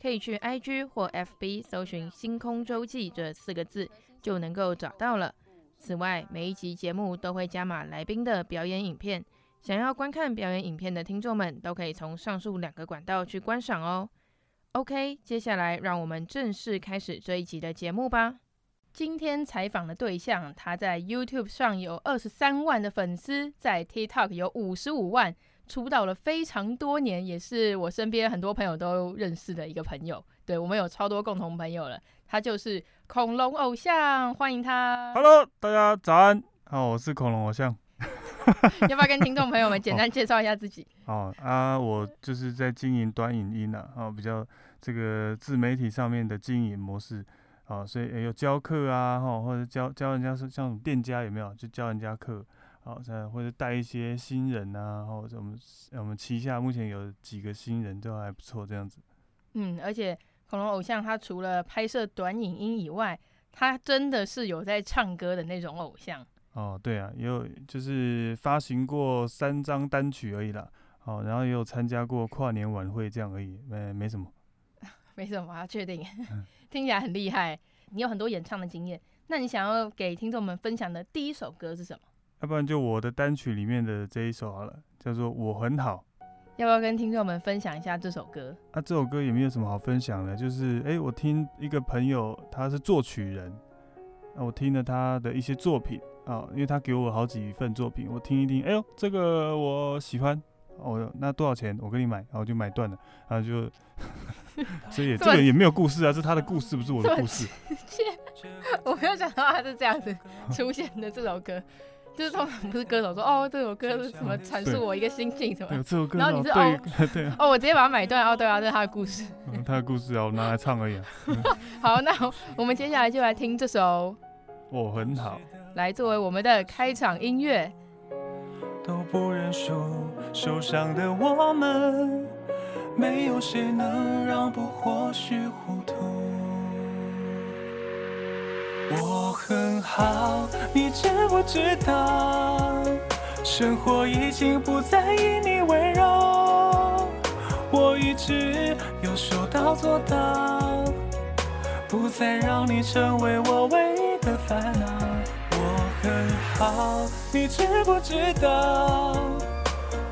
可以去 IG 或 FB 搜寻“星空周记”这四个字，就能够找到了。此外，每一集节目都会加码来宾的表演影片，想要观看表演影片的听众们，都可以从上述两个管道去观赏哦。OK，接下来让我们正式开始这一集的节目吧。今天采访的对象，他在 YouTube 上有二十三万的粉丝，在 TikTok 有五十五万。出道了非常多年，也是我身边很多朋友都认识的一个朋友。对，我们有超多共同朋友了，他就是恐龙偶像，欢迎他。Hello，大家早安，好，我是恐龙偶像。要不要跟听众朋友们简单介绍一下自己？哦，哦啊，我就是在经营短影音啊，哦，比较这个自媒体上面的经营模式，哦，所以有教课啊，哈，或者教教人家是像店家有没有，就教人家课。好，再或者带一些新人啊，或者我们我们旗下目前有几个新人都还不错，这样子。嗯，而且恐龙偶像他除了拍摄短影音以外，他真的是有在唱歌的那种偶像。哦，对啊，也有就是发行过三张单曲而已啦。好，然后也有参加过跨年晚会这样而已，没没什么。没什么啊，确定？听起来很厉害。你有很多演唱的经验，那你想要给听众们分享的第一首歌是什么？要不然就我的单曲里面的这一首好了，叫做《我很好》。要不要跟听众们分享一下这首歌？啊，这首歌也没有什么好分享的，就是哎、欸，我听一个朋友，他是作曲人，啊，我听了他的一些作品啊，因为他给我好几份作品，我听一听，哎呦，这个我喜欢，哦，那多少钱？我给你买，然后就买断了，然后就，所以这个也没有故事啊，是他的故事，不是我的故事。我没有想到他是这样子出现的这首歌。就是通常不是歌手说 哦，这首歌是什么阐述我一个心境什么，然后你是哦对 哦，我直接把它买断哦，对啊，这是他的故事，嗯、他的故事啊，我拿来唱而已、啊。好，那我们接下来就来听这首我很好，来作为我们的开场音乐。都不认输，受伤的我们，没有谁能让步或许糊涂。我很好，你知不知道？生活已经不再以你为荣，我一直有说到做到，不再让你成为我唯一的烦恼。我很好，你知不知道？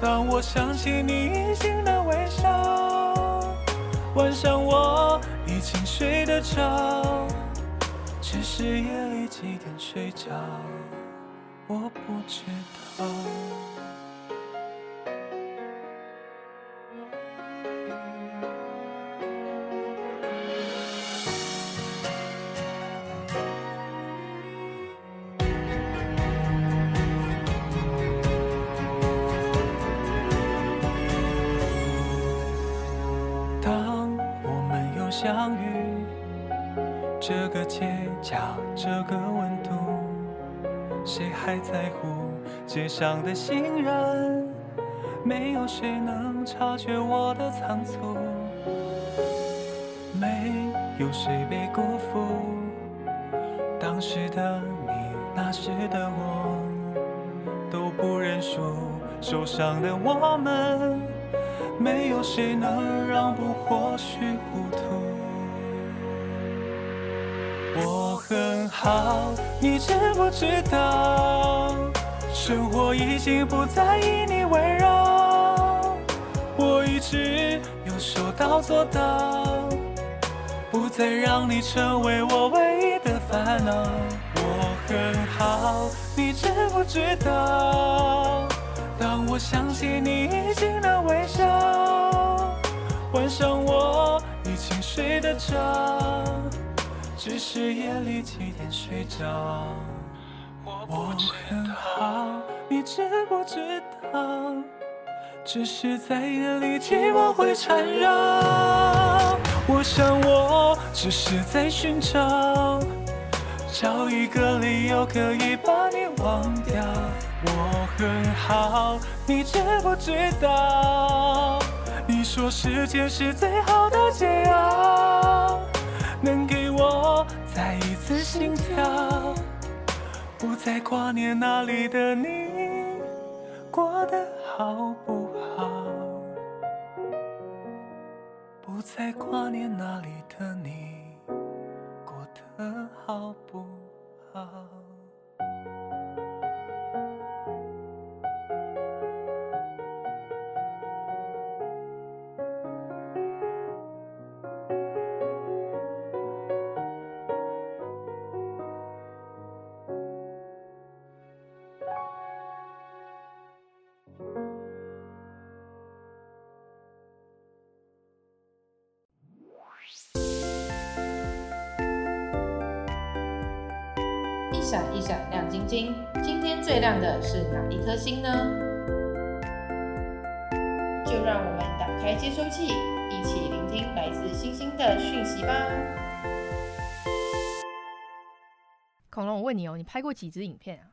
当我想起你隐形的微笑，晚上我已经睡得着。只是夜里几点睡觉，我不知道。还在乎街上的行人？没有谁能察觉我的仓促，没有谁被辜负。当时的你，那时的我，都不认输，受伤的我们，没有谁能让步，或许糊涂。好，你知不知道？生活已经不再以你温柔，我一直有说到做到，不再让你成为我唯一的烦恼。我很好，你知不知道？当我想起你已经的微笑，晚上我已经睡得着。只是夜里几点睡着。我很好，你知不知道？只是在夜里寂寞会缠绕。我想我只是在寻找，找一个理由可以把你忘掉。我很好，你知不知道？你说时间是最好的解药，能再一次心跳。不再挂念那里的你，过得好不好？不再挂念那里的你，过得好不好？颗星呢？就让我们打开接收器，一起聆听来自星星的讯息吧。恐龙，我问你哦，你拍过几支影片啊？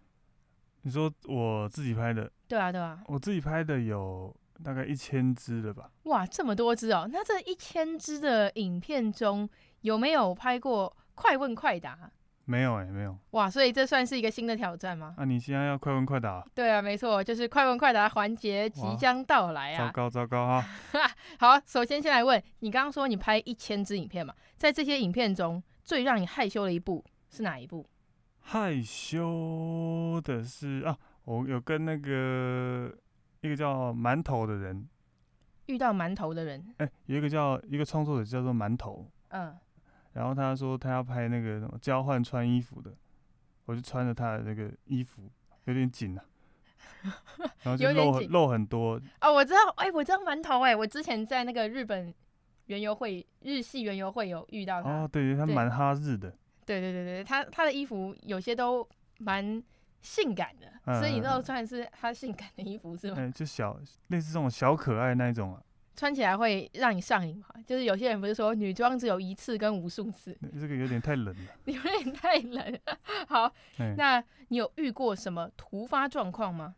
你说我自己拍的？对啊，对啊，我自己拍的有大概一千支了吧？哇，这么多支哦！那这一千支的影片中，有没有拍过快问快答？没有哎、欸，没有哇，所以这算是一个新的挑战吗？啊，你现在要快问快答？对啊，没错，就是快问快答环节即将到来啊！糟糕糟糕哈！好，首先先来问你，刚刚说你拍一千支影片嘛，在这些影片中最让你害羞的一部是哪一部？害羞的是啊，我有跟那个一个叫馒头的人遇到馒头的人，哎、欸，有一个叫一个创作者叫做馒头，嗯。然后他说他要拍那个什么交换穿衣服的，我就穿着他的那个衣服，有点紧啊，然后就露露很多哦，我知道，哎，我知道馒头，哎，我之前在那个日本园游会日系园游会有遇到他，哦，对对，他蛮哈日的，对对对对，他他的衣服有些都蛮性感的，嗯、所以你那时候穿的是他性感的衣服是吗？嗯，就小类似这种小可爱那一种啊。穿起来会让你上瘾嘛？就是有些人不是说女装只有一次跟无数次？这个有点太冷了，有点太冷。好，那你有遇过什么突发状况吗？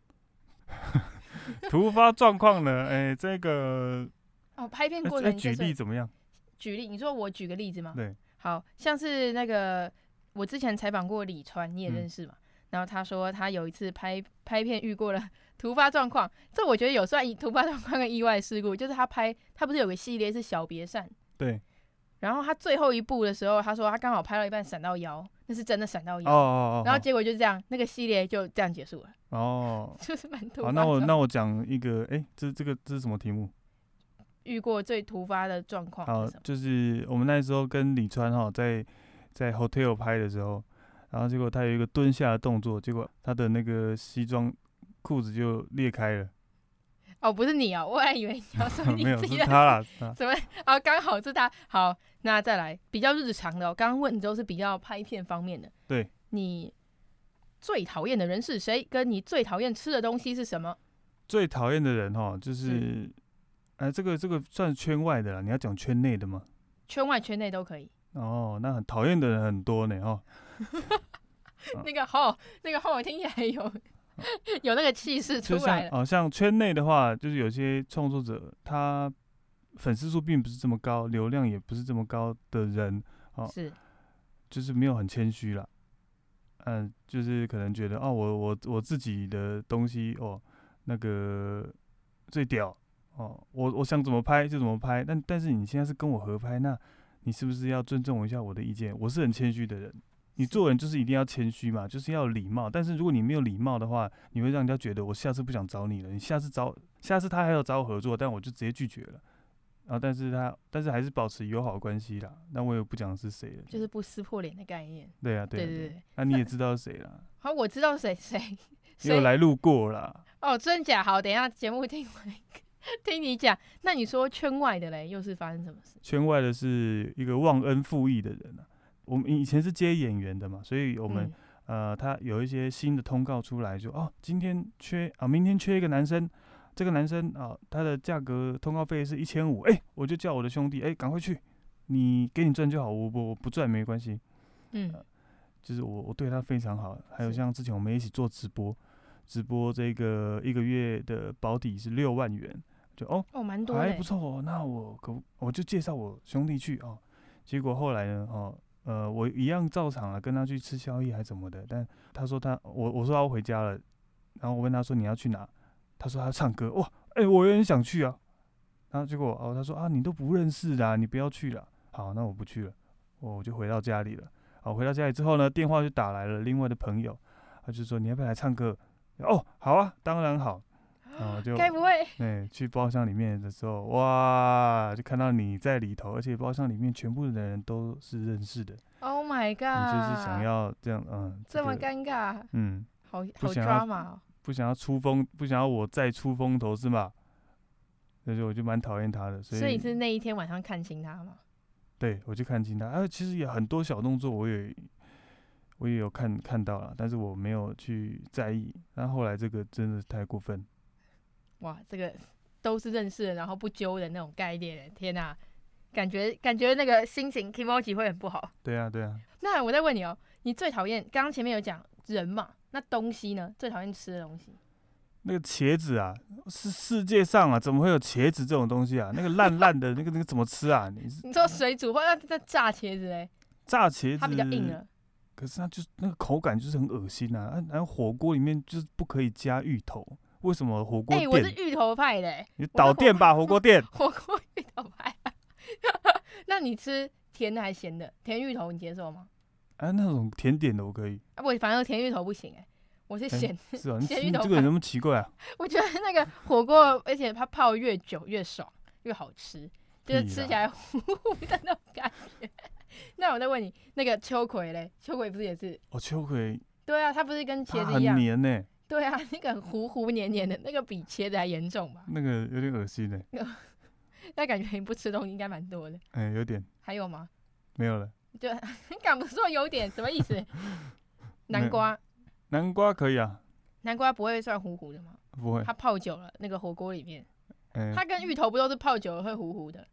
突发状况呢？哎、欸，这个哦，拍片过程、就是、举例怎么样？举例，你说我举个例子吗？对，好像是那个我之前采访过李川，你也认识嘛？嗯、然后他说他有一次拍拍片遇过了。突发状况，这我觉得有算突发状况跟意外事故，就是他拍，他不是有个系列是小别胜，对，然后他最后一部的时候，他说他刚好拍到一半闪到腰，那是真的闪到腰，哦哦哦，然后结果就这样，那个系列就这样结束了，哦，就是蛮突那我那我讲一个，哎、欸，这这个这是什么题目？遇过最突发的状况？好，就是我们那时候跟李川哈在在 hotel 拍的时候，然后结果他有一个蹲下的动作，结果他的那个西装。裤子就裂开了，哦，不是你哦，我还以为你要说 你自己的，他啦，怎么？啊，刚好是他。好，那再来比较日常的，我刚刚问你都是比较拍片方面的。对，你最讨厌的人是谁？跟你最讨厌吃的东西是什么？最讨厌的人哈，就是，哎、呃，这个这个算圈外的啦，你要讲圈内的吗？圈外圈内都可以。哦，那很讨厌的人很多呢，哦。那个好，那个好，我听起来有。有那个气势出来了。哦，像圈内的话，就是有些创作者，他粉丝数并不是这么高，流量也不是这么高的人，哦，是，就是没有很谦虚了。嗯，就是可能觉得，哦，我我我自己的东西，哦，那个最屌，哦，我我想怎么拍就怎么拍。但但是你现在是跟我合拍，那你是不是要尊重一下我的意见？我是很谦虚的人。你做人就是一定要谦虚嘛，就是要礼貌。但是如果你没有礼貌的话，你会让人家觉得我下次不想找你了。你下次找，下次他还要找我合作，但我就直接拒绝了。然后，但是他，但是还是保持友好关系啦。那我也不讲是谁了，就是不撕破脸的概念。对啊，对啊，对，对。那你也知道是谁了？好，我知道谁谁 也有来路过啦。哦，真假？好，等一下节目听完听你讲。那你说圈外的嘞，又是发生什么事？圈外的是一个忘恩负义的人啊。我们以前是接演员的嘛，所以我们、嗯、呃，他有一些新的通告出来就，就哦，今天缺啊，明天缺一个男生，这个男生啊，他的价格通告费是一千五，哎，我就叫我的兄弟，哎，赶快去，你给你赚就好，我不我不赚没关系。嗯、呃，就是我我对他非常好。还有像之前我们一起做直播，直播这个一个月的保底是六万元，就哦哦蛮多，还不错哦。那我可我就介绍我兄弟去哦。结果后来呢，哦。呃，我一样照常啊，跟他去吃宵夜还是怎么的，但他说他我我说他要回家了，然后我问他说你要去哪，他说他要唱歌，哇，哎、我也很想去啊，然后结果哦他说啊你都不认识的，你不要去了，好，那我不去了，我就回到家里了，好，回到家里之后呢，电话就打来了，另外的朋友，他就说你要不要来唱歌？哦，好啊，当然好。然后就该不会？对，去包厢里面的时候，哇，就看到你在里头，而且包厢里面全部的人都是认识的。Oh my god！你就是想要这样，嗯，这么尴尬，嗯，好好抓嘛，不想要出风，不想要我再出风头是吗？所以我就蛮讨厌他的。所以，所以是那一天晚上看清他吗？对，我就看清他。啊，其实也很多小动作，我也我也有看看到了，但是我没有去在意。但后来这个真的是太过分。哇，这个都是认识的，然后不揪的那种概念，天哪，感觉感觉那个心情 kimochi 会很不好。对啊，对啊。那我再问你哦，你最讨厌刚刚前面有讲人嘛？那东西呢？最讨厌吃的东西？那个茄子啊，是世界上啊，怎么会有茄子这种东西啊？那个烂烂的，那个那个怎么吃啊？你你说水煮或者那炸茄子嘞？炸茄子它比较硬了，可是它就是那个口感就是很恶心啊！然后火锅里面就是不可以加芋头。为什么火锅店？哎、欸，我是芋头派的、欸。你倒店吧，火锅店。火锅芋头派。那你吃甜的还是咸的？甜芋头你接受吗？啊，那种甜点的我可以。啊不，反正甜芋头不行哎、欸，我是咸、欸。是啊，咸芋头。这个人那么奇怪啊？我觉得那个火锅，而且它泡越久越爽，越好吃，就是吃起来糊糊的那种感觉。那我再问你，那个秋葵嘞？秋葵不是也是？哦，秋葵。对啊，它不是跟茄子一样？很黏呢、欸。对啊，那个糊糊黏黏的，那个比茄子还严重吧？那个有点恶心呢。那感觉你不吃东西应该蛮多的。哎、欸，有点。还有吗？没有了。对，你 敢不说有点什么意思？南瓜。南瓜可以啊。南瓜不会算糊糊的吗？不会。它泡久了，那个火锅里面，欸、它跟芋头不都是泡久了会糊糊的？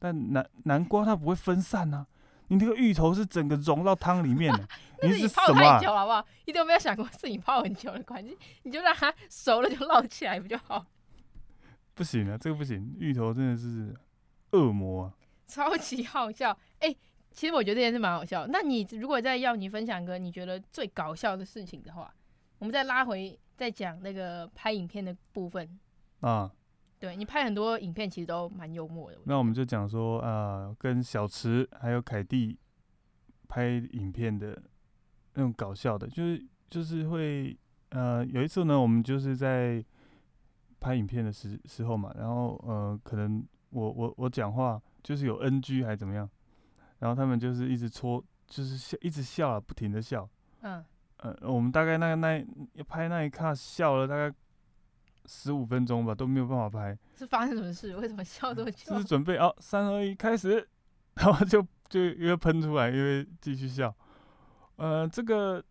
但南南瓜它不会分散啊。你那个芋头是整个融到汤里面的，你是？泡太久好不好？你都没有想过是你泡很久的关系，你就让它熟了就捞起来不就好？不行啊，这个不行，芋头真的是恶魔啊！超级好笑，哎、欸，其实我觉得这件事蛮好笑。那你如果再要你分享个你觉得最搞笑的事情的话，我们再拉回再讲那个拍影片的部分啊。对，你拍很多影片，其实都蛮幽默的。那我们就讲说，呃，跟小池还有凯蒂拍影片的那种搞笑的，就是就是会，呃，有一次呢，我们就是在拍影片的时时候嘛，然后呃，可能我我我讲话就是有 NG 还是怎么样，然后他们就是一直戳，就是笑，一直笑啊，不停的笑。嗯。呃，我们大概那个那拍那一刻笑了大概。十五分钟吧，都没有办法拍。是发生什么事？为什么笑这么久？就是准备哦，三二一，开始，然后就就因为喷出来，因为继续笑。呃，这个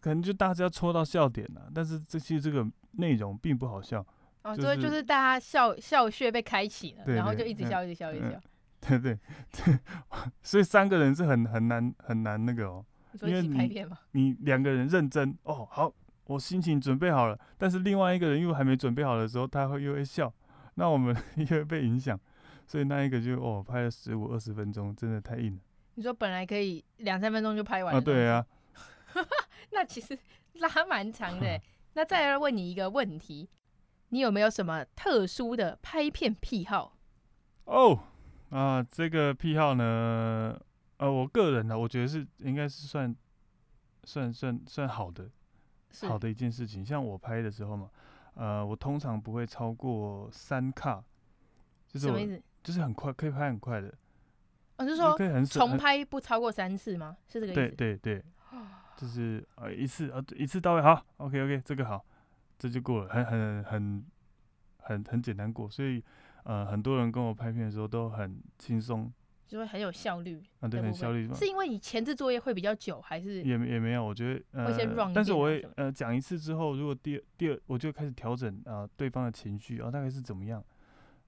可能就大家戳到笑点了，但是这些这个内容并不好笑。哦，所以就是大家笑笑穴被开启了，然后就一直笑，一直笑，一直笑。对 对对，所以三个人是很很难很难那个哦。你？你两个人认真哦，好。我心情准备好了，但是另外一个人又还没准备好的时候，他会又会笑，那我们 又会被影响，所以那一个就哦拍了十五二十分钟，真的太硬了。你说本来可以两三分钟就拍完啊？对啊，那其实拉蛮长的。那再来问你一个问题，你有没有什么特殊的拍片癖好？哦啊，这个癖好呢，呃，我个人呢，我觉得是应该是算算算算好的。好的一件事情，像我拍的时候嘛，呃，我通常不会超过三卡，就是我就是很快，可以拍很快的。我、哦、就是说重拍不超过三次吗？是这个意思？对对对。就是呃一次呃一次到位，好，OK OK，这个好，这就过了，很很很很很简单过，所以呃很多人跟我拍片的时候都很轻松。就会很有效率啊，对，很效率。是因为你前置作业会比较久，还是也也没有？我觉得呃，但是我会呃讲一次之后，如果第二第二我就开始调整啊、呃，对方的情绪啊、哦，大概是怎么样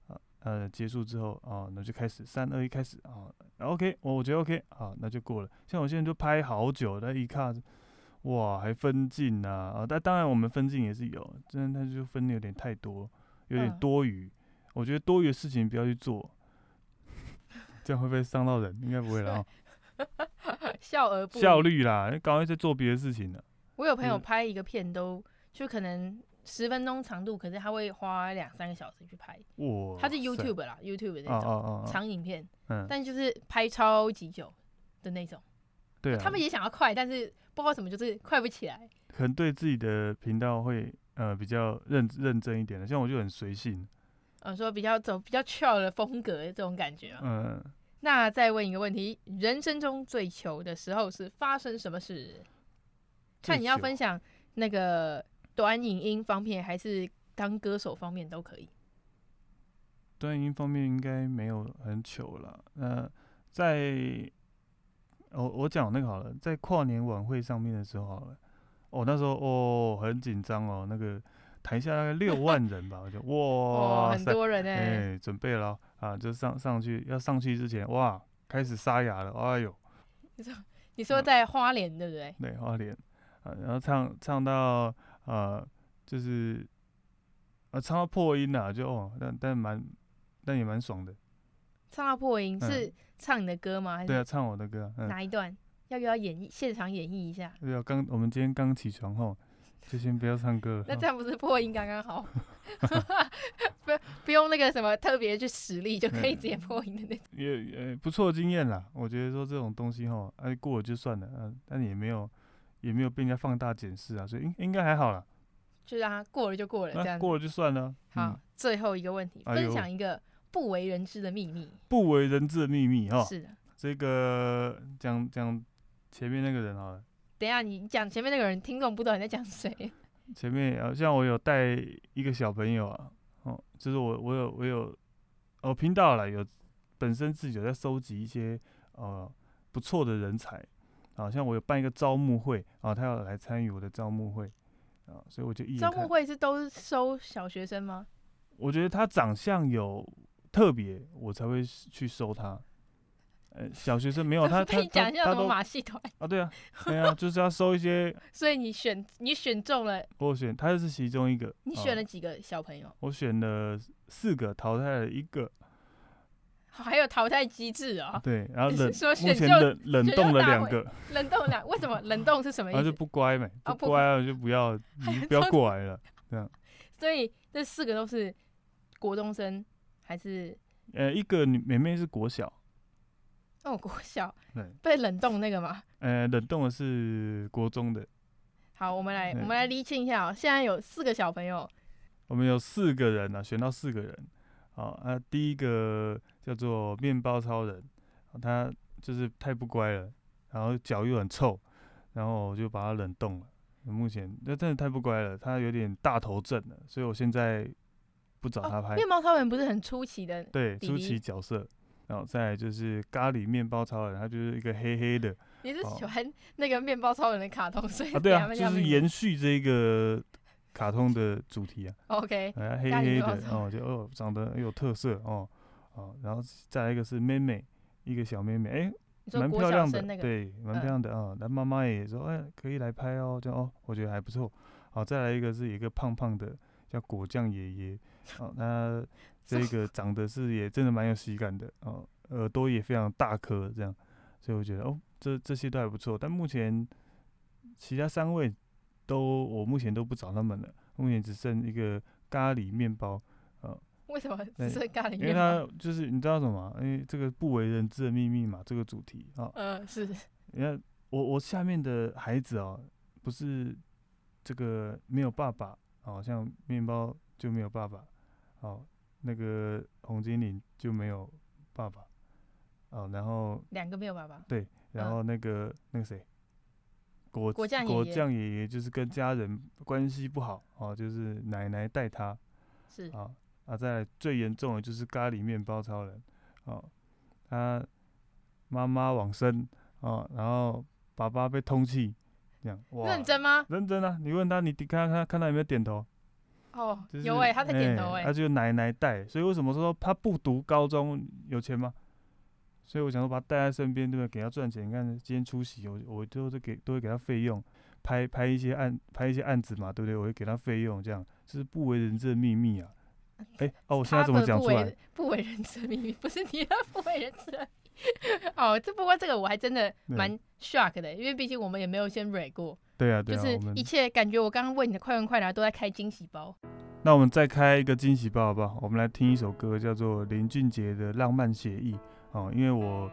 啊？呃，结束之后啊，那就开始三二一开始啊，OK，我我觉得 OK 啊，那就过了。像我现在就拍好久，那一看哇，还分镜呐啊，但当然我们分镜也是有，真的他就分的有点太多，有点多余。嗯、我觉得多余的事情不要去做。这样会不会伤到人？应该不会啦 笑而不效率啦，赶快在做别的事情呢。我有朋友拍一个片都就可能十分钟长度，可是他会花两三个小时去拍。哇！他是 YouTube 啦，YouTube 那种长影片，但就是拍超级久的那种。对，他们也想要快，但是不知道什么就是快不起来。可能对自己的频道会呃比较认认真一点的，像我就很随性。嗯，说比较走比较 chill 的风格这种感觉。嗯。那再问一个问题：人生中最糗的时候是发生什么事？看你要分享那个短影音方面，还是当歌手方面都可以。短影音方面应该没有很糗了。那在我我讲那个好了，在跨年晚会上面的时候好了，哦，那时候哦很紧张哦，那个台下大概六万人吧，我就 哇，很多人哎、欸欸，准备了。啊，就上上去要上去之前，哇，开始沙哑了，哎呦！你说你说在花莲、嗯、对不对？对，花莲啊，然后唱唱到呃，就是啊，唱到破音了，就哦，但但蛮但也蛮爽的。唱到破音是唱你的歌吗？还是对啊，唱我的歌。嗯、哪一段？要不要演绎现场演绎一下？对啊，刚我们今天刚起床后，就先不要唱歌了。那这样不是破音刚刚好？不不用那个什么特别去实力就可以直接破音的那种，也也不错经验啦。我觉得说这种东西哈，哎过了就算了，嗯，但也没有也没有被人家放大检视啊，所以应应该还好啦。就让它过了就过了，这样、啊、过了就算了。好，嗯、最后一个问题，分享一个不为人知的秘密。不为人知的秘密哈，是的。这个讲讲前面那个人好了。等一下你讲前面那个人，听众不懂你在讲谁。前面好像我有带一个小朋友啊。哦，就是我，我有，我有，哦，频道了，有本身自己有在收集一些呃不错的人才，啊像我有办一个招募会啊，他要来参与我的招募会啊，所以我就一招募会是都收小学生吗？我觉得他长相有特别，我才会去收他。呃，小学生没有他，他讲一下什么马戏团啊？对啊，对啊，就是要收一些。所以你选你选中了，我选他是其中一个。你选了几个小朋友？我选了四个，淘汰了一个。还有淘汰机制啊？对，然后冷目前冷冷冻了两个。冷冻两？为什么冷冻是什么 意思？他就不乖呗，不乖了就不要，你不要过来了，这样。所以这四个都是国中生还是？呃，一个女妹妹是国小。哦，国小 对被冷冻那个吗？呃，冷冻的是国中的。好，我们来我们来厘清一下哦。现在有四个小朋友，我们有四个人呢，选到四个人。好，啊，第一个叫做面包超人，他就是太不乖了，然后脚又很臭，然后我就把他冷冻了。目前那真的太不乖了，他有点大头症了，所以我现在不找他拍。面包超人不是很出奇的？对，出奇角色。然后再来就是咖喱面包超人，他就是一个黑黑的。你是喜欢那个面包超人的卡通，所以啊，对啊，就是延续这个卡通的主题啊。OK，黑黑的哦，就哦长得很有特色哦哦，然后再来一个是妹妹，一个小妹妹，哎，蛮漂亮的，对，蛮漂亮的啊。那妈妈也说，哎，可以来拍哦，就哦，我觉得还不错。好，再来一个是一个胖胖的，叫果酱爷爷，哦，那。这 个长得是也真的蛮有喜感的哦，耳朵也非常大颗，这样，所以我觉得哦，这这些都还不错。但目前其他三位都我目前都不找他们了，目前只剩一个咖喱面包啊。哦、为什么只剩咖喱面包？因为他就是你知道什么？因为这个不为人知的秘密嘛，这个主题啊。嗯、呃，是。你看我我下面的孩子哦，不是这个没有爸爸，好、哦、像面包就没有爸爸，好、哦。那个红精灵就没有爸爸，哦，然后两个没有爸爸，对，然后那个、嗯、那个谁，果果酱爷爷果酱爷爷就是跟家人关系不好哦，就是奶奶带他是啊啊，再来最严重的就是咖喱面包超人哦，他妈妈往生哦，然后爸爸被通气，这样哇，认真吗？认真啊！你问他，你看看看他有没有点头？哦，就是、有哎、欸，他在点头哎、欸，他就奶奶带，所以为什么说他不读高中有钱吗？所以我想说把他带在身边，对不对？给他赚钱。你看今天出席，我我都是给都会给他费用，拍拍一些案拍一些案子嘛，对不对？我会给他费用，这样这是不为人知的秘密啊。哎、欸、哦，我现在怎么讲出来不？为人知的秘密，不是你的不为人知的。哦，这不过这个我还真的蛮 shock 的，因为毕竟我们也没有先 read 过。对啊，对啊，就是一切感觉，我刚刚问你的快问快答都在开惊喜包。那我们再开一个惊喜包好不好？我们来听一首歌，叫做林俊杰的《浪漫协议》。哦，因为我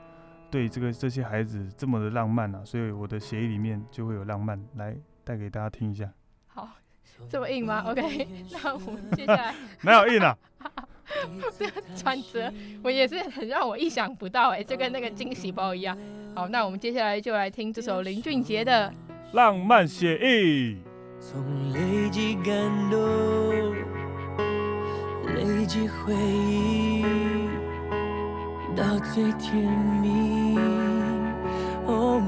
对这个这些孩子这么的浪漫啊，所以我的协议里面就会有浪漫，来带给大家听一下。好，这么硬吗？OK，那我们接下来 没有硬啊？这个转折我也是很让我意想不到哎、欸，就跟那个惊喜包一样。好，那我们接下来就来听这首林俊杰的《浪漫写意》。从累积感动，累积回忆。到最甜蜜，哦，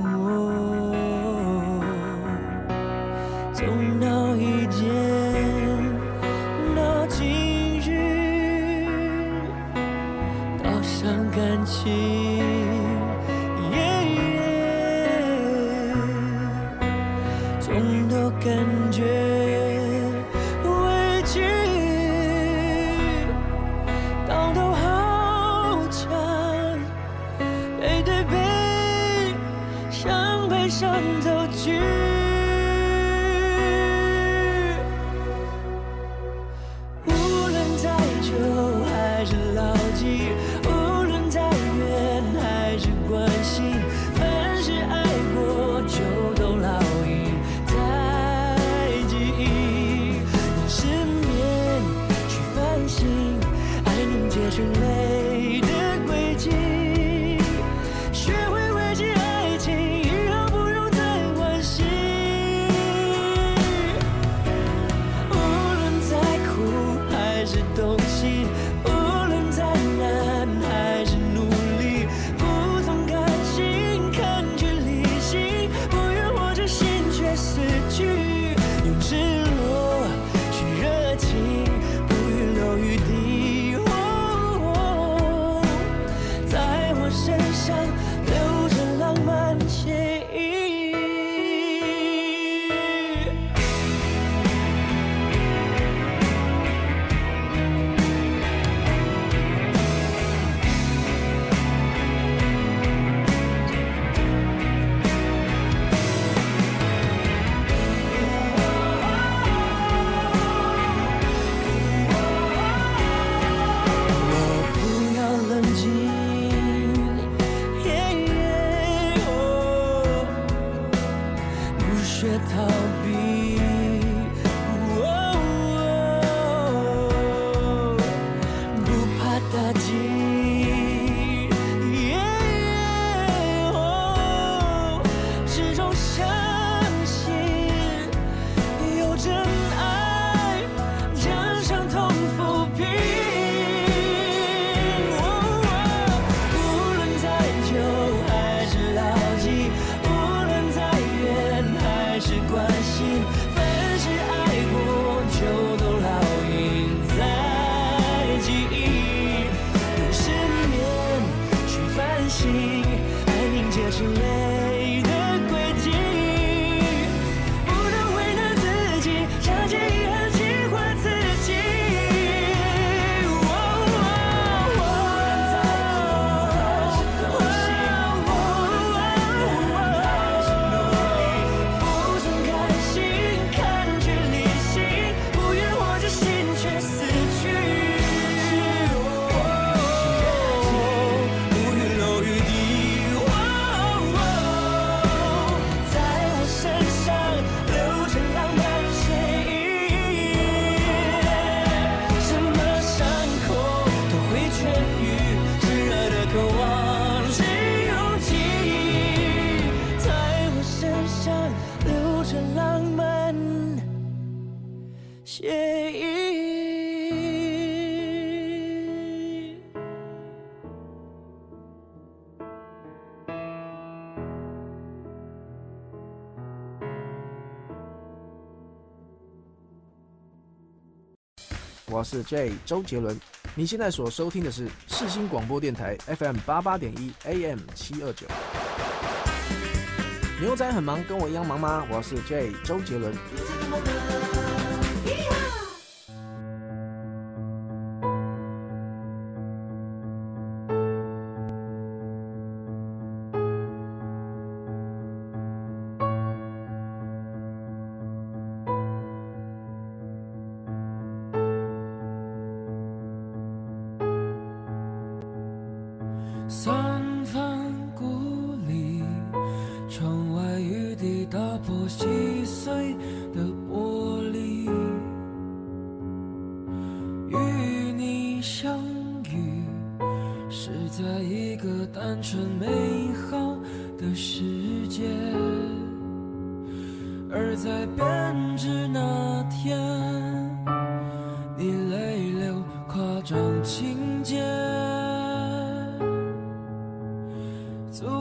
我是 Jay 周杰伦，你现在所收听的是世新广播电台 FM 八八点一 AM 七二九。牛仔很忙，跟我一样忙吗？我是 Jay 周杰伦。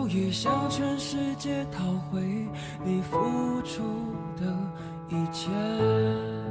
也向全世界讨回你付出的一切。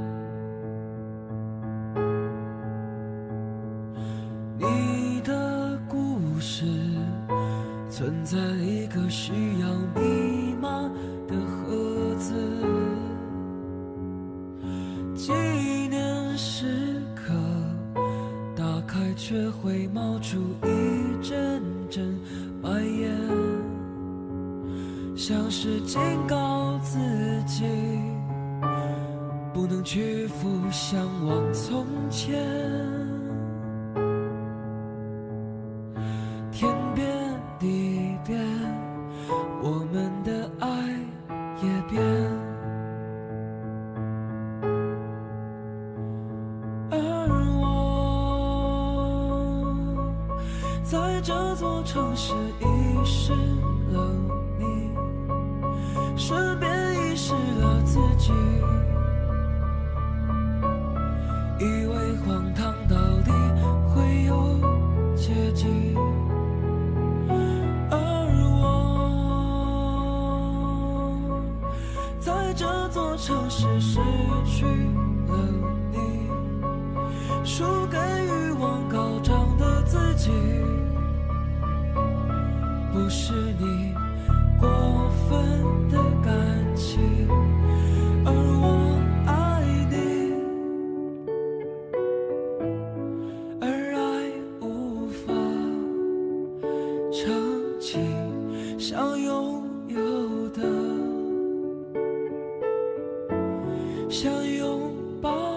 想拥抱。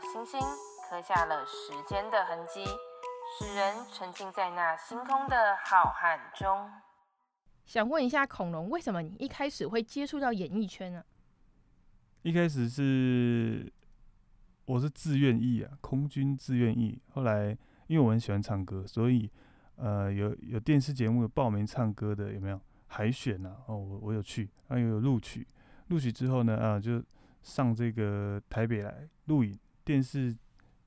星星，刻下了时间的痕迹，使人沉浸在那星空的浩瀚中。想问一下恐龙，为什么你一开始会接触到演艺圈呢、啊？一开始是我是自愿役啊，空军自愿役。后来因为我很喜欢唱歌，所以呃有有电视节目有报名唱歌的有没有海选啊？哦，我我有去，啊有录取，录取之后呢啊就上这个台北来录影，电视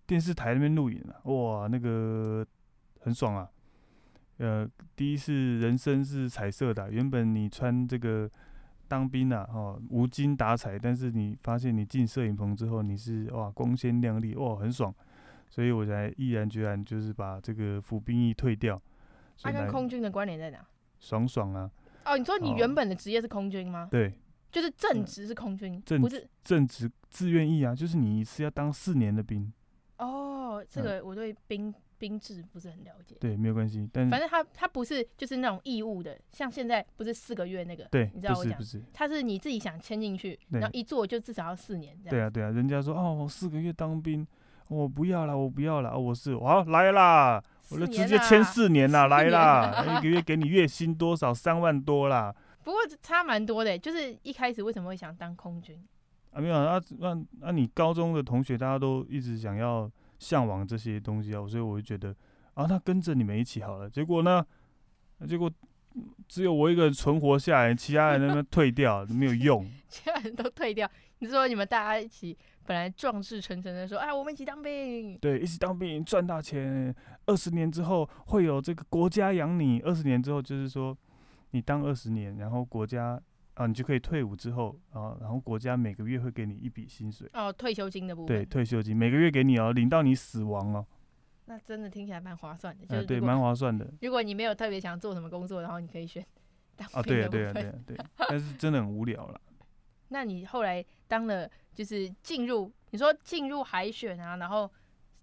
电视台那边录影啊，哇那个很爽啊！呃，第一是人生是彩色的，原本你穿这个。当兵啊，哦，无精打采，但是你发现你进摄影棚之后，你是哇光鲜亮丽，哇很爽，所以我才毅然决然就是把这个服兵役退掉。它、啊、跟空军的关联在哪？爽爽啊！哦，你说你原本的职业是空军吗？对，就是正职是空军，正不是正职自愿役啊，就是你是要当四年的兵。哦，这个我对兵。嗯兵制不是很了解，对，没有关系，但反正他他不是就是那种义务的，像现在不是四个月那个，对，你知道我讲，不是，他是你自己想签进去，然后一做就至少要四年这样。对啊，对啊，人家说哦，我四个月当兵，我不要了，我不要了，哦，我是好来啦，我就直接签四年啦，来啦，一个月给你月薪多少？三万多啦。不过差蛮多的，就是一开始为什么会想当空军？啊，没有啊，那那你高中的同学大家都一直想要。向往这些东西啊，所以我就觉得啊，那跟着你们一起好了。结果呢，结果只有我一个人存活下来，其他人都退掉，没有用。其他人都退掉。你说你们大家一起本来壮志成城的说，哎，我们一起当兵。对，一起当兵赚大钱，二十年之后会有这个国家养你。二十年之后就是说，你当二十年，然后国家。啊，你就可以退伍之后啊，然后国家每个月会给你一笔薪水哦，退休金的部分。对，退休金每个月给你哦，领到你死亡哦。那真的听起来蛮划算的，就是、呃、对，蛮划算的。如果你没有特别想做什么工作，然后你可以选当啊，对啊，对啊，对啊，对。但是真的很无聊了。那你后来当了，就是进入你说进入海选啊，然后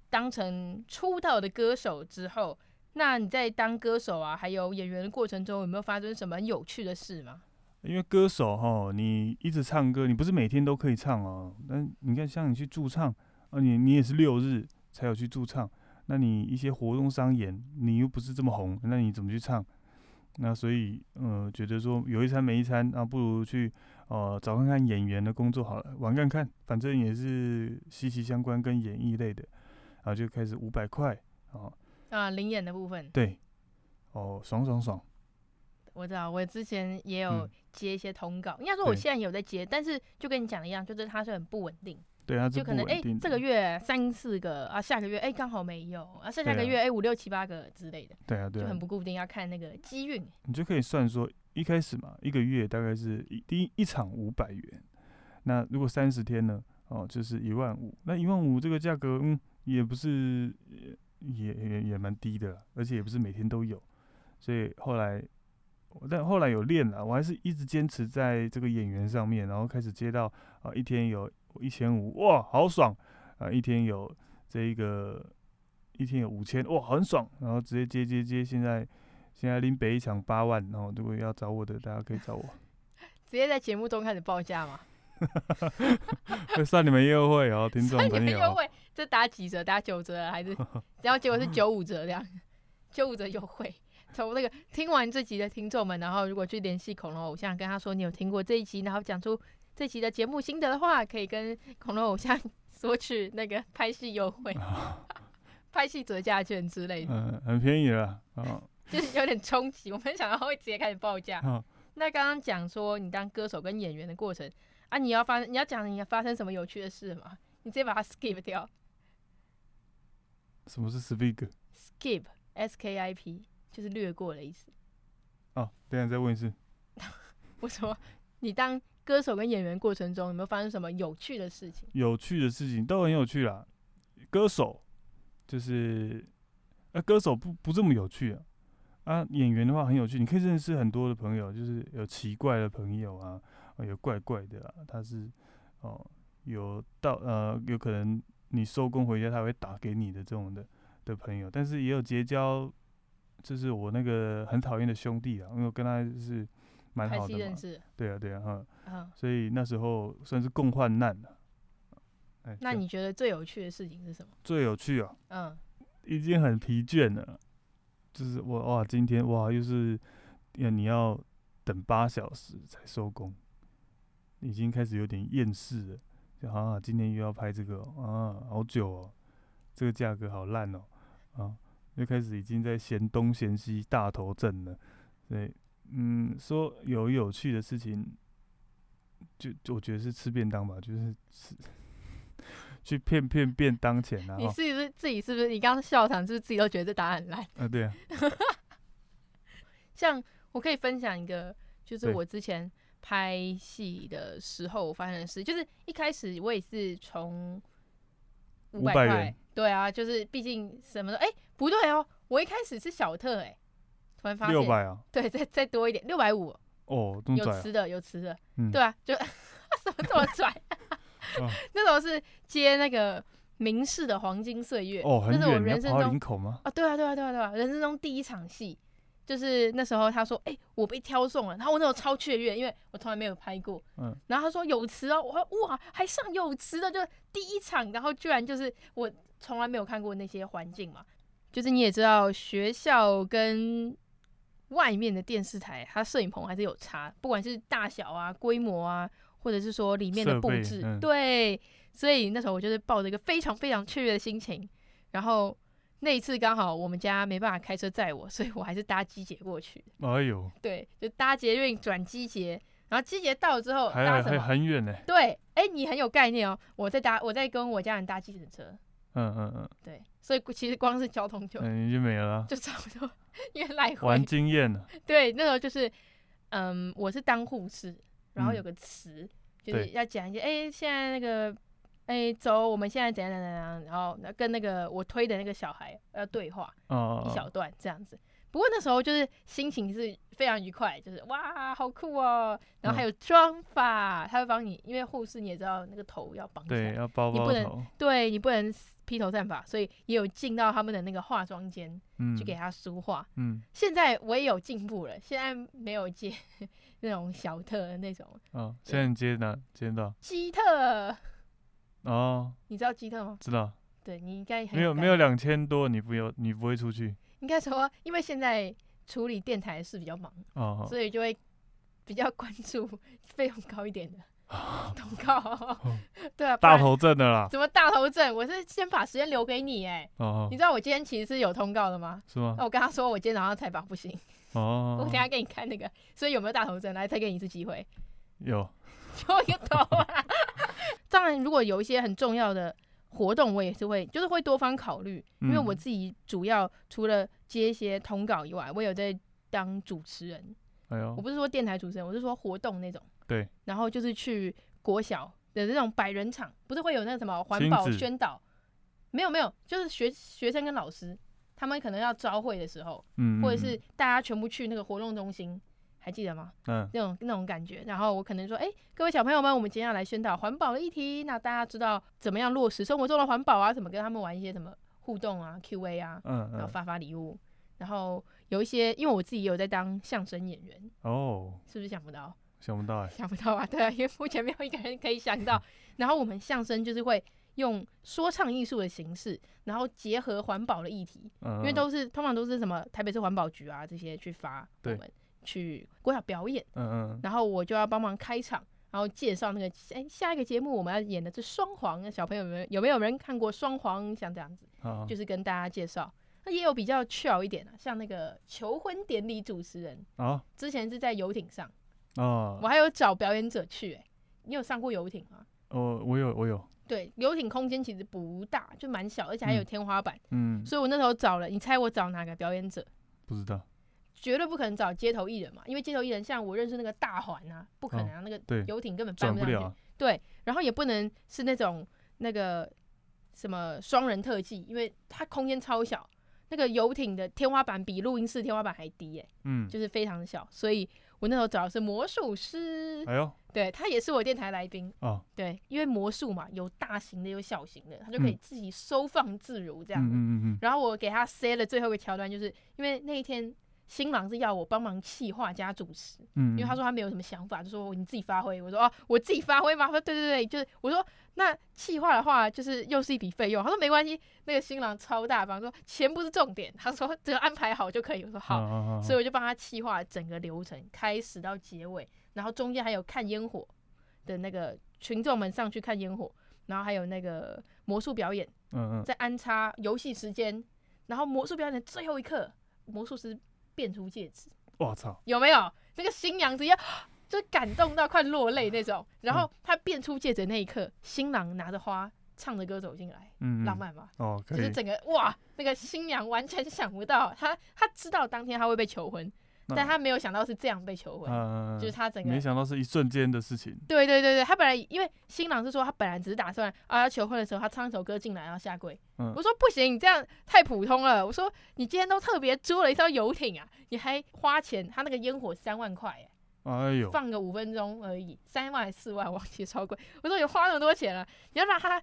当成出道的歌手之后，那你在当歌手啊，还有演员的过程中，有没有发生什么有趣的事吗？因为歌手哈，你一直唱歌，你不是每天都可以唱哦。那你看，像你去驻唱啊，你你也是六日才有去驻唱。那你一些活动商演，你又不是这么红，那你怎么去唱？那所以，嗯、呃，觉得说有一餐没一餐，那不如去呃找看看演员的工作好了，玩看看，反正也是息息相关，跟演艺类的，然后就开始五百块啊啊，灵眼的部分。对，哦，爽爽爽。我知道，我之前也有接一些通告，应该说我现在有在接，但是就跟你讲的一样，就是它是很不稳定。对啊，就可能哎、欸，这个月三四个啊，下个月哎刚好没有啊，下下个月哎五六七八个之类的。对啊，对啊，就很不固定，要看那个机运。你就可以算说，一开始嘛，一个月大概是一第一一场五百元，那如果三十天呢，哦，就是一万五。那一万五这个价格，嗯，也不是也也也蛮低的，而且也不是每天都有，所以后来。但后来有练了，我还是一直坚持在这个演员上面，然后开始接到啊，一天有一千五，哇，好爽啊！一天有这一个，一天有五千，哇，很爽。然后直接接接接，现在现在拎北一场八万，然后如果要找我的，大家可以找我。直接在节目中开始报价吗？会算你们优惠哦，听众朋友。算你们优惠，这打几折？打九折还是？然后结果是九五折这样，九五折优惠。从那个听完这集的听众们，然后如果去联系恐龙偶像，跟他说你有听过这一集，然后讲出这集的节目心得的话，可以跟恐龙偶像 索取那个拍戏优惠、拍戏折价券之类的。嗯，很便宜了，哦、就是有点冲击。我没想到会直接开始报价。哦、那刚刚讲说你当歌手跟演员的过程啊，你要发你要讲你要发生什么有趣的事吗？你直接把它 skip 掉。什么是 skip？skip，S K I P。就是略过的意思。哦，等下再问一次。我说，你当歌手跟演员过程中有没有发生什么有趣的事情？有趣的事情都很有趣啦。歌手就是，呃，歌手不不这么有趣啊。啊，演员的话很有趣，你可以认识很多的朋友，就是有奇怪的朋友啊，有怪怪的啊。他是哦，有到呃，有可能你收工回家他会打给你的这种的的朋友，但是也有结交，就是我那个很讨厌的兄弟啊，因为我跟他是蛮好的嘛，对啊对啊哈，嗯，所以那时候算是共患难了。哎，那你觉得最有趣的事情是什么？最有趣啊，嗯，已经很疲倦了，就是我哇，今天哇又是要你要等八小时才收工，已经开始有点厌世了。就啊，今天又要拍这个啊，好久哦，这个价格好烂哦，啊，又开始已经在嫌东嫌西，大头症了。对，嗯，说有有趣的事情，就，就我觉得是吃便当吧，就是吃 去骗骗便当钱啊。你是不是自己是不是？你刚刚笑场是不是自己都觉得这答案很烂？啊，对啊。像我可以分享一个，就是我之前。拍戏的时候，我发生的事就是一开始我也是从五百块，对啊，就是毕竟什么的，哎、欸，不对哦，我一开始是小特、欸，哎，突然发现六百啊，对，再再多一点，六百五哦，有吃的有吃的，嗯、对啊，就 怎么这么拽？哦、那时候是接那个明世的黄金岁月，哦，那是我人生中？啊，对啊，对啊，对啊，对啊，人生中第一场戏。就是那时候，他说：“哎、欸，我被挑中了。”然后我那时候超雀跃，因为我从来没有拍过。嗯。然后他说有词哦，我说哇，还上有词的，就第一场，然后居然就是我从来没有看过那些环境嘛。就是你也知道，学校跟外面的电视台，它摄影棚还是有差，不管是大小啊、规模啊，或者是说里面的布置，嗯、对。所以那时候我就是抱着一个非常非常雀跃的心情，然后。那一次刚好我们家没办法开车载我，所以我还是搭机捷过去。哎呦，对，就搭捷运转机捷，然后机捷到了之后还搭什么？还很远呢。对，哎、欸，你很有概念哦。我在搭，我在跟我家人搭计程车。嗯嗯嗯。对，所以其实光是交通就嗯就没了，就差不多，因为来回玩经验了。对，那时候就是，嗯，我是当护士，然后有个词、嗯、就是要讲一些，哎、欸，现在那个。哎、欸，走，我们现在怎样怎样怎样，然后跟那个我推的那个小孩要对话，哦，一小段这样子。不过那时候就是心情是非常愉快，就是哇，好酷哦。然后还有妆发，他会帮你，因为护士你也知道那个头要绑起来，对，要包包头，你不能，对你不能披头散发，所以也有进到他们的那个化妆间，嗯，去给他梳化。嗯，现在我也有进步了，现在没有接 那种小特的那种。哦，现在你接哪？接到基特。哦，你知道基特吗？知道。对，你应该没有没有两千多，你不有你不会出去。应该说，因为现在处理电台的事比较忙，哦，所以就会比较关注费用高一点的通告。哦、对啊，大头阵的啦。怎么大头阵？我是先把时间留给你哎。哦。你知道我今天其实是有通告的吗？是吗？那我跟他说我今天早上采访不行。哦。我等下给你看那个，所以有没有大头阵？来，再给你一次机会。有。就一个头啊！当然，如果有一些很重要的活动，我也是会，就是会多方考虑。因为我自己主要除了接一些通稿以外，我有在当主持人。哎呦，我不是说电台主持人，我是说活动那种。对。然后就是去国小的那种百人场，不是会有那什么环保宣导？没有没有，就是学学生跟老师，他们可能要招会的时候，或者是大家全部去那个活动中心。还记得吗？嗯，那种那种感觉。然后我可能说，哎、欸，各位小朋友们，我们今天要来宣导环保的议题。那大家知道怎么样落实生活中的环保啊？怎么跟他们玩一些什么互动啊、Q&A 啊？嗯，嗯，然后发发礼物。然后有一些，因为我自己也有在当相声演员。哦。是不是想不到？想不到哎、欸。想不到啊，对啊，因为目前没有一个人可以想到。然后我们相声就是会用说唱艺术的形式，然后结合环保的议题。嗯，嗯。因为都是通常都是什么台北市环保局啊这些去发我们。去国小表演，嗯嗯，然后我就要帮忙开场，然后介绍那个，哎，下一个节目我们要演的是双簧，那小朋友们有没有人看过双簧？像这样子，哦、就是跟大家介绍。那也有比较巧一点的，像那个求婚典礼主持人，哦，之前是在游艇上，哦，我还有找表演者去，哎，你有上过游艇吗？哦，我有，我有。对，游艇空间其实不大，就蛮小，而且还有天花板，嗯，所以我那时候找了，你猜我找哪个表演者？不知道。绝对不可能找街头艺人嘛，因为街头艺人像我认识那个大环啊，不可能啊，哦、那个游艇根本搬不上去。不对，然后也不能是那种那个什么双人特技，因为它空间超小，那个游艇的天花板比录音室天花板还低耶、欸，嗯，就是非常小，所以我那时候找的是魔术师，哎呦，对，他也是我电台来宾哦，对，因为魔术嘛，有大型的，有小型的，他就可以自己收放自如这样子。嗯嗯嗯，然后我给他塞了最后一个桥段，就是因为那一天新郎是要我帮忙企划加主持，嗯，因为他说他没有什么想法，就说你自己发挥。我说哦，我自己发挥吗？他说对对对，就是我说那企划的话，就是又是一笔费用。他说没关系，那个新郎超大方，说钱不是重点，他说只要安排好就可以。我说好，所以我就帮他企划整个流程，开始到结尾，然后中间还有看烟火的那个群众们上去看烟火，然后还有那个魔术表演，嗯嗯，在安插游戏时间，然后魔术表演的最后一刻，魔术师变出戒指。我操，有没有那个新娘子要 就感动到快落泪那种？然后他变出戒指的那一刻，新郎拿着花唱着歌走进来，嗯，浪漫吧？哦，就是整个哇，那个新娘完全想不到，她她知道当天她会被求婚，但他没有想到是这样被求婚，嗯，就是他整个没想到是一瞬间的事情。对对对对，他本来因为新郎是说他本来只是打算啊要求婚的时候他唱一首歌进来然后下跪，嗯，我说不行，你这样太普通了，我说你今天都特别租了一艘游艇啊，你还花钱，他那个烟火三万块哎。哎呦，放个五分钟而已，三万四万，忘记超贵。我说你花那么多钱了，你要让他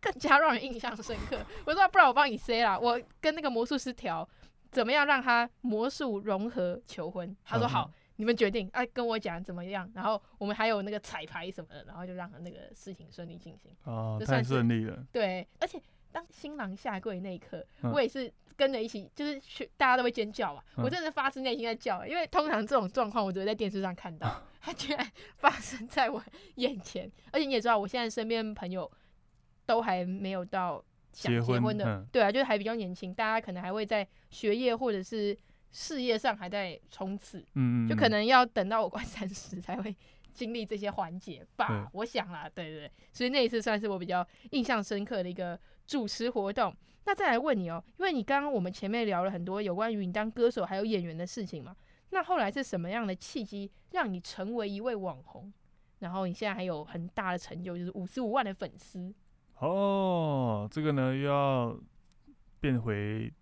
更加让人印象深刻。我说不然我帮你塞啦，我跟那个魔术师调，怎么样让他魔术融合求婚？他说好，嗯、你们决定，哎、啊，跟我讲怎么样。然后我们还有那个彩排什么的，然后就让他那个事情顺利进行。哦，太顺利了。对，而且当新郎下跪那一刻，嗯、我也是。跟着一起，就是去，大家都会尖叫嘛。嗯、我真的发自内心在叫，因为通常这种状况，我只会在电视上看到，它 居然发生在我眼前。而且你也知道，我现在身边朋友都还没有到想结婚的，婚嗯、对啊，就是还比较年轻，大家可能还会在学业或者是事业上还在冲刺，嗯，嗯，就可能要等到我快 三十才会经历这些环节吧。我想啦，对对对，所以那一次算是我比较印象深刻的一个主持活动。那再来问你哦，因为你刚刚我们前面聊了很多有关于你当歌手还有演员的事情嘛，那后来是什么样的契机让你成为一位网红？然后你现在还有很大的成就，就是五十五万的粉丝。哦，这个呢又要变回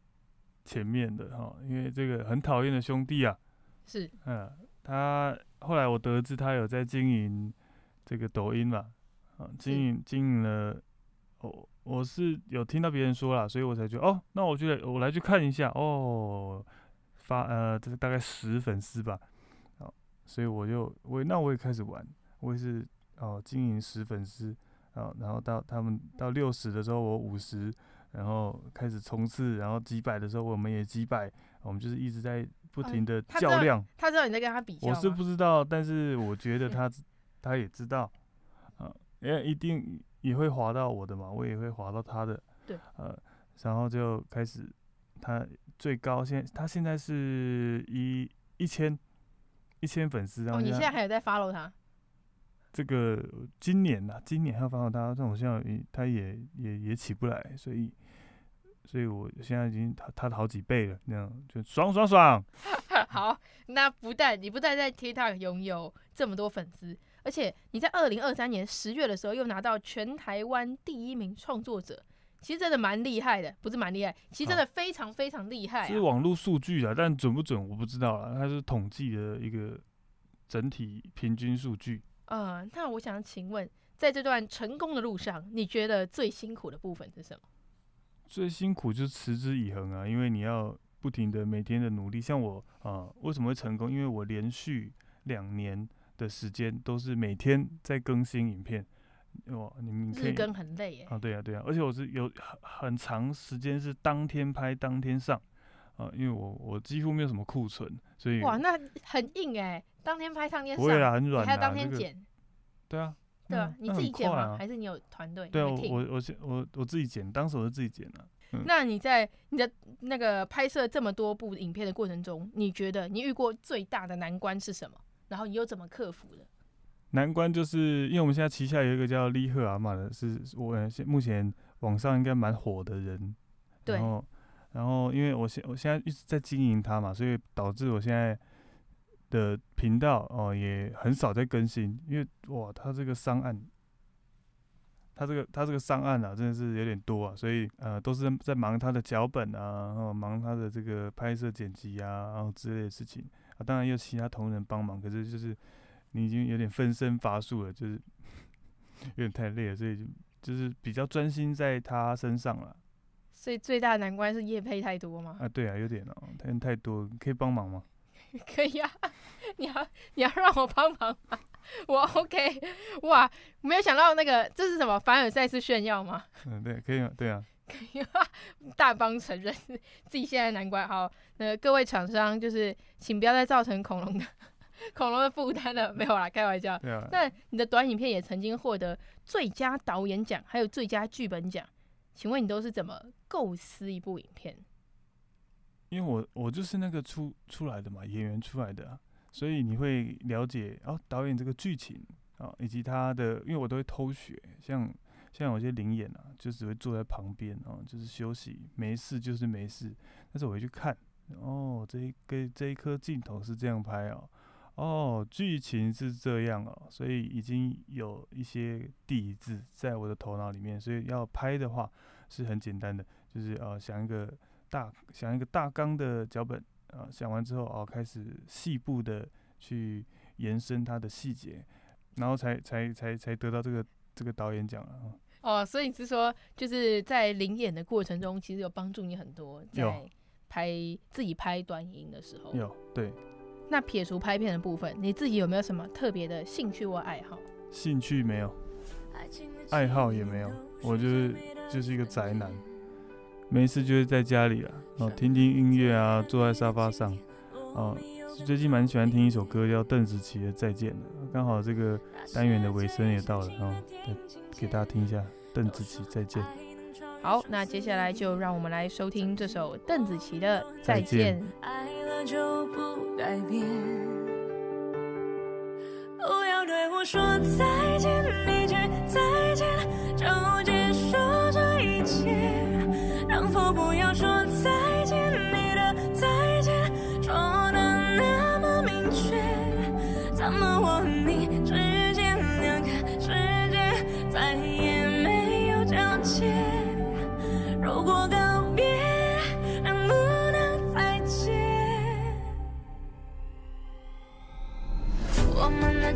前面的哈，因为这个很讨厌的兄弟啊，是，嗯，他后来我得知他有在经营这个抖音嘛，啊，经营经营了哦。我是有听到别人说啦，所以我才觉得哦，那我觉得我来去看一下哦，发呃，这个大概十粉丝吧，哦，所以我就我那我也开始玩，我也是哦经营十粉丝，哦，然后到他们到六十的时候我五十，然后开始冲刺，然后几百的时候我们也几百，我们就是一直在不停的较量。嗯，他知道，他知道你在跟他比较？我是不知道，但是我觉得他他也知道，啊，因为一定。也会滑到我的嘛，我也会滑到他的，对，呃，然后就开始，他最高现他现在是一一千一千粉丝，然后哦，你现在还有在 follow 他？这个今年呐，今年还要 follow 他，但我现在他也也也起不来，所以，所以我现在已经他他的好几倍了，那样就爽爽爽。好，那不但你不但在 TikTok 拥有这么多粉丝。而且你在二零二三年十月的时候又拿到全台湾第一名创作者，其实真的蛮厉害的，不是蛮厉害，其实真的非常非常厉害啊。是网络数据啊，但准不准我不知道了，它是统计的一个整体平均数据。嗯，那我想请问，在这段成功的路上，你觉得最辛苦的部分是什么？最辛苦就是持之以恒啊，因为你要不停的每天的努力。像我啊，为什么会成功？因为我连续两年。的时间都是每天在更新影片，哇，你们日更很累耶。啊，对啊，对啊，而且我是有很很长时间是当天拍当天上，啊，因为我我几乎没有什么库存，所以哇，那很硬哎，当天拍当天上，不会啦，很软，还要当天剪，对啊，对啊，你自己剪吗？还是你有团队？对啊，我我我我自己剪，当时我是自己剪的。那你在你的那个拍摄这么多部影片的过程中，你觉得你遇过最大的难关是什么？然后你又怎么克服的？难关就是因为我们现在旗下有一个叫利赫阿玛的，是我现目前网上应该蛮火的人。对。然后，然后因为我现我现在一直在经营它嘛，所以导致我现在的频道哦也很少在更新，因为哇，他这个上岸，他这个他这个上岸啊，真的是有点多啊，所以呃都是在忙他的脚本啊，然后忙他的这个拍摄剪辑啊，然后之类的事情。啊，当然有其他同仁帮忙，可是就是你已经有点分身乏术了，就是 有点太累了，所以就就是比较专心在他身上了。所以最大的难关是叶配太多吗？啊，对啊，有点哦、喔，太太多，可以帮忙吗？可以啊，你要你要让我帮忙吗？我 OK，哇，没有想到那个这是什么凡尔赛式炫耀吗？嗯，对，可以吗？对啊，可以啊，大方承认自己现在难关。好，那、各位厂商就是请不要再造成恐龙的恐龙的负担了，没有啦，开玩笑。那你的短影片也曾经获得最佳导演奖，还有最佳剧本奖，请问你都是怎么构思一部影片？因为我我就是那个出出来的嘛，演员出来的、所以你会了解哦，导演这个剧情啊，以及他的，因为我都会偷学，像像有些临演啊，就只会坐在旁边啊，就是休息，没事就是没事。但是我会去看，哦，这一个这一颗镜头是这样拍哦，哦，剧情是这样哦，所以已经有一些底子在我的头脑里面，所以要拍的话是很简单的，就是呃想一个大想一个大纲的脚本。啊，想完之后哦，开始细部的去延伸它的细节，然后才才才才得到这个这个导演奖了。哦，所以你是说，就是在临演的过程中，其实有帮助你很多，在拍自己拍短影的时候。有对。那撇除拍片的部分，你自己有没有什么特别的兴趣或爱好？兴趣没有，爱好也没有，我就是就是一个宅男。没事就是在家里了，哦，听听音乐啊，坐在沙发上，哦，最近蛮喜欢听一首歌叫邓紫棋的《再见》的，刚好这个单元的尾声也到了，哦，给大家听一下邓紫棋《再见》。好，那接下来就让我们来收听这首邓紫棋的《再见》。爱了就不改变，不要对我说再见，一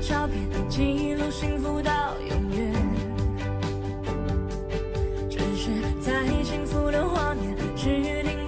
照片，记录幸福到永远。只是在幸福的画面，只定。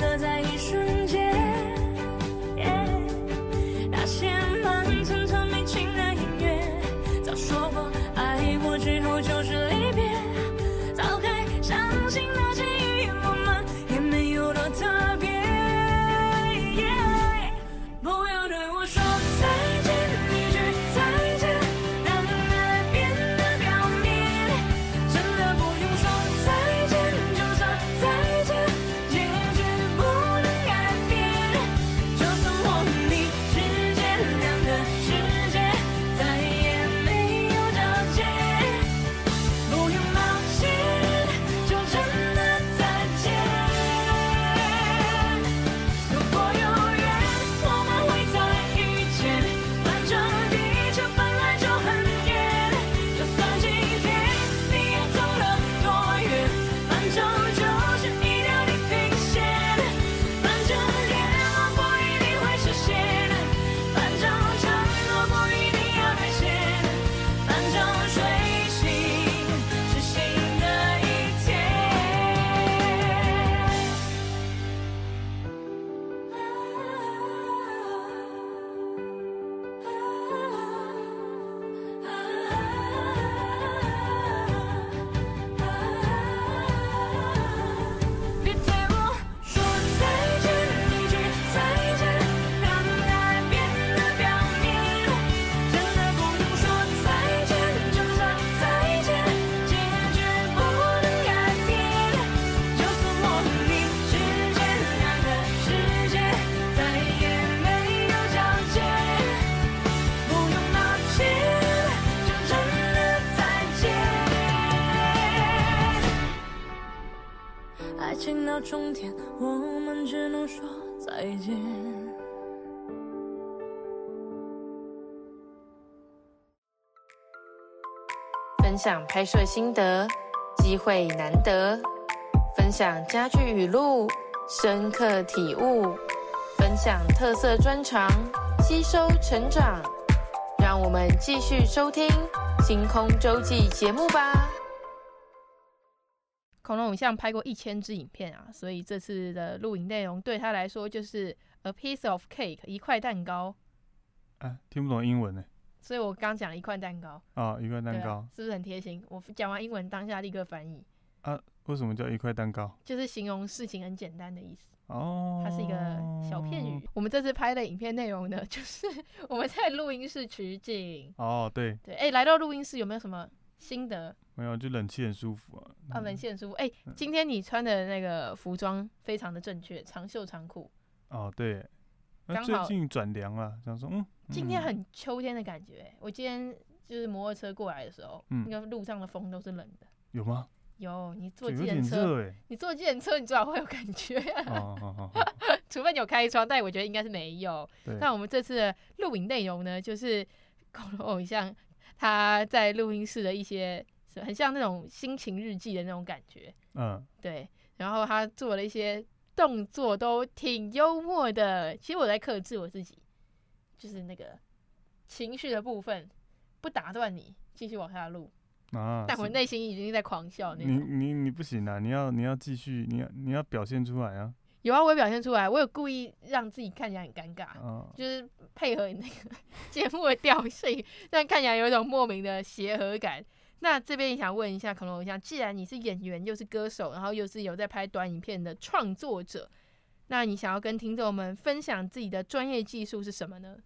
分享拍摄心得，机会难得；分享家具语录，深刻体悟；分享特色专长，吸收成长。让我们继续收听《星空周记》节目吧。恐龙影像拍过一千支影片啊，所以这次的录影内容对他来说就是 a piece of cake 一块蛋糕。啊，听不懂英文呢。所以我刚讲了一块蛋糕。啊，一块蛋糕，啊，是不是很贴心？我讲完英文，当下立刻翻译。啊，为什么叫一块蛋糕？就是形容事情很简单的意思。哦，它是一个小片语。我们这次拍的影片内容呢，就是我们在录音室取景。哦，对。对，哎，来到录音室有没有什么心得？没有，就冷气很舒服啊。啊，冷气很舒服。哎，今天你穿的那个服装非常的正确，长袖长裤。哦，对。刚最近转凉了，想说，嗯，今天很秋天的感觉。我今天就是摩托车过来的时候，那个路上的风都是冷的。有吗？有，你坐计程车，你坐计程车，你最好会有感觉。哦哦哦，除非你有开窗，但我觉得应该是没有。那我们这次的录影内容呢，就是 恐龙偶像他在录音室的一些，很像那种心情日记的那种感觉。嗯，对。然后他做了一些动作，都挺幽默的。其实我在克制我自己，就是那个情绪的部分，不打断你，继续往下录。啊！但我内心已经在狂笑那种。你你你不行啊！你要你要继续，你要你要表现出来啊！有啊，我有表现出来，我有故意让自己看起来很尴尬，啊、就是配合你那个 节目的调性，但看起来有一种莫名的协和感。那这边也想问一下恐龙偶像，既然你是演员又是歌手，然后又是有在拍短影片的创作者，那你想要跟听众们分享自己的专业技术是什么呢？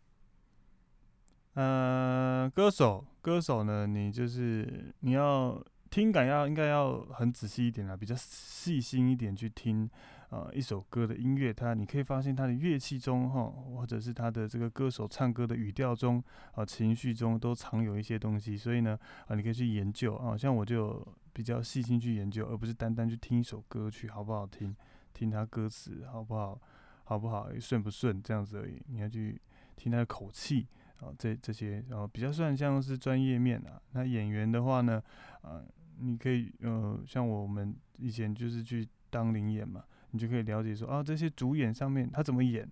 呃，歌手，歌手呢，你就是你要听感要应该要很仔细一点啊，比较细心一点去听，呃，一首歌的音乐，它你可以发现它的乐器中哈，或者是它的这个歌手唱歌的语调中啊，情绪中都藏有一些东西，所以呢，啊，你可以去研究啊，像我就比较细心去研究，而不是单单去听一首歌曲好不好听，听它歌词好不好，好不好顺不顺这样子而已，你要去听它的口气。啊，这这些然后比较算像是专业面啊。那演员的话呢，啊，你可以呃像我们以前就是去当领演嘛，你就可以了解说啊，这些主演上面他怎么演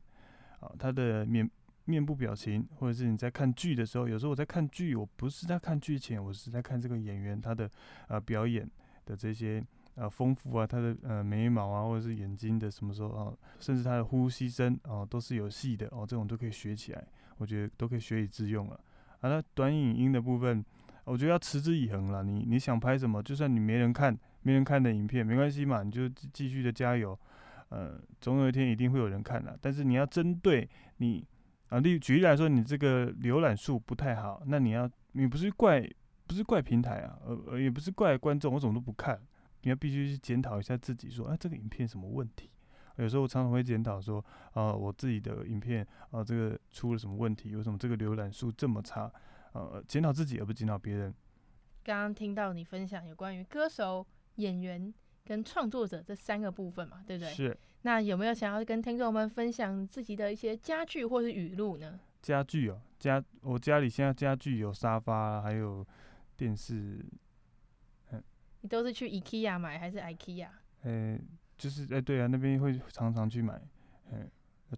啊，他的面面部表情，或者是你在看剧的时候，有时候我在看剧，我不是在看剧情，我是在看这个演员他的呃表演的这些呃丰富啊，他的呃眉毛啊，或者是眼睛的什么时候啊，甚至他的呼吸声啊，都是有戏的哦，这种都可以学起来。我觉得都可以学以致用了。啊，那短影音的部分，我觉得要持之以恒了。你你想拍什么，就算你没人看，没人看的影片，没关系嘛，你就继续的加油。呃，总有一天一定会有人看的。但是你要针对你啊，例举例来说，你这个浏览数不太好，那你要你不是怪不是怪平台啊，呃，也不是怪观众，我怎么都不看。你要必须去检讨一下自己，说，哎，这个影片什么问题？有时候我常常会检讨说，啊、我自己的影片啊、这个出了什么问题？为什么这个浏览数这么差？呃，检讨自己而不检讨别人。刚刚听到你分享有关于歌手、演员跟创作者这三个部分嘛，对不对？是。那有没有想要跟听众们分享自己的一些家具或是语录呢？家具哦，家我家里现在家具有沙发，还有电视。嗯，你都是去 IKEA 买还是 IKEA？欸就是哎，欸、对啊，那边会常常去买，嗯，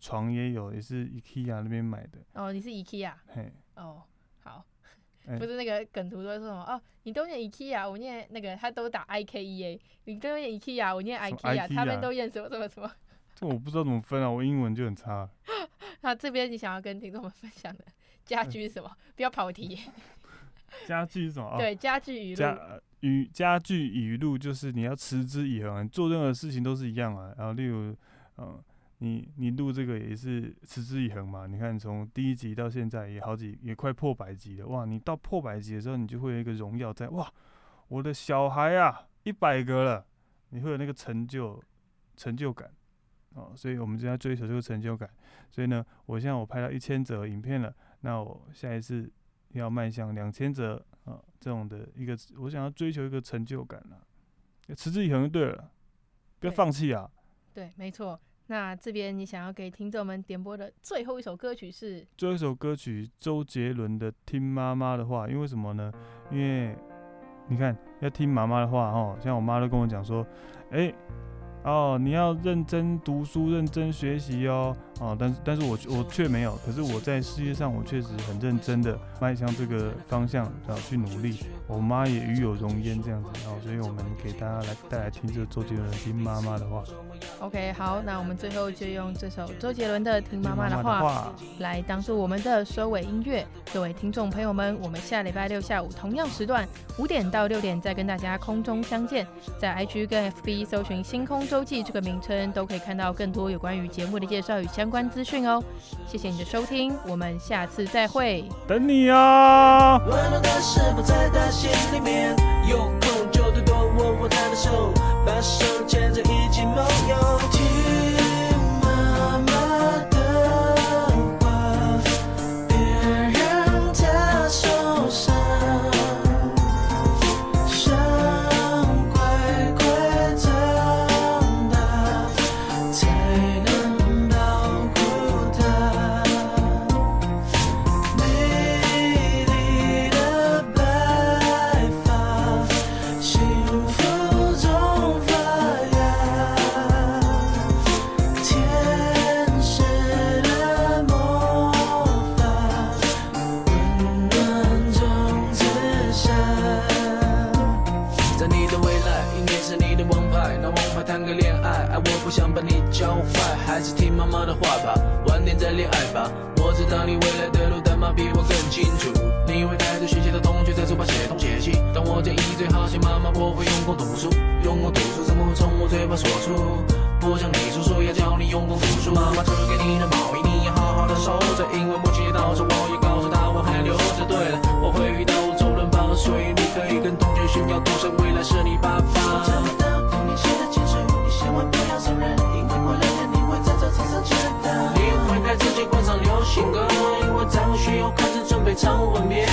床也有，也是 IKEA 那边买的。哦，你是 IKEA？嘿，哦，好，欸、不是那个梗图都会说什么哦，你都念 IKEA，我念那个，他都打 I K E A，你都念 IKEA，我念 IKEA，他们都念什么什么什么？这我不知道怎么分啊，我英文就很差。那这边你想要跟听众们分享的 家具是什么？欸、不要跑题。家具是什么？对，家具语录。家语家具语录就是你要持之以恒，做任何事情都是一样啊。然后例如，嗯，你你录这个也是持之以恒嘛。你看从第一集到现在也好几也快破百集了哇！你到破百集的时候，你就会有一个荣耀在哇，我的小孩啊一百个了，你会有那个成就成就感哦。所以我们就要追求这个成就感。所以呢，我现在我拍到一千则影片了，那我下一次要迈向两千则。啊，这种的一个，我想要追求一个成就感啊，持之以恒就对了，不要放弃啊。对，没错。那这边你想要给听众们点播的最后一首歌曲是？最后一首歌曲，周杰伦的《听妈妈的话》，因为什么呢？因为你看，要听妈妈的话哦，像我妈都跟我讲说，哎，哦，你要认真读书，认真学习哦，哦，但是但是我我却没有，可是我在事业上我确实很认真的迈向这个方向，然后去努力。我妈也与有荣焉这样子，然后所以我们给大家来带来听这个周杰伦听妈妈的话。OK，好，那我们最后就用这首周杰伦的《听妈妈的话》来当做我们的收尾音乐。各位听众朋友们，我们下礼拜六下午同样时段五点到六点再跟大家空中相见，在 IG 跟 FB 搜寻“星空周记”这个名称，都可以看到更多有关于节目的介绍与相关资讯哦。谢谢你的收听，我们下次再会，等你啊！温暖的事不在他心里面。恋爱吧。我知道你未来的路，但妈比我更清楚。你会带着学习的同学在书包写东写西。但我建议最好写妈妈，我会用功读书，用功读书怎么会从我嘴巴说出？不想你叔叔要教你用功读书，妈妈只给你的毛衣，你要好好的收着，因为母亲到时我也告诉他我还留着。对了，我会遇到周润发，所以你可以跟同学炫耀，多少未来是你爸爸。你应该自己换上流行歌，因为张学友开始准备唱吻别。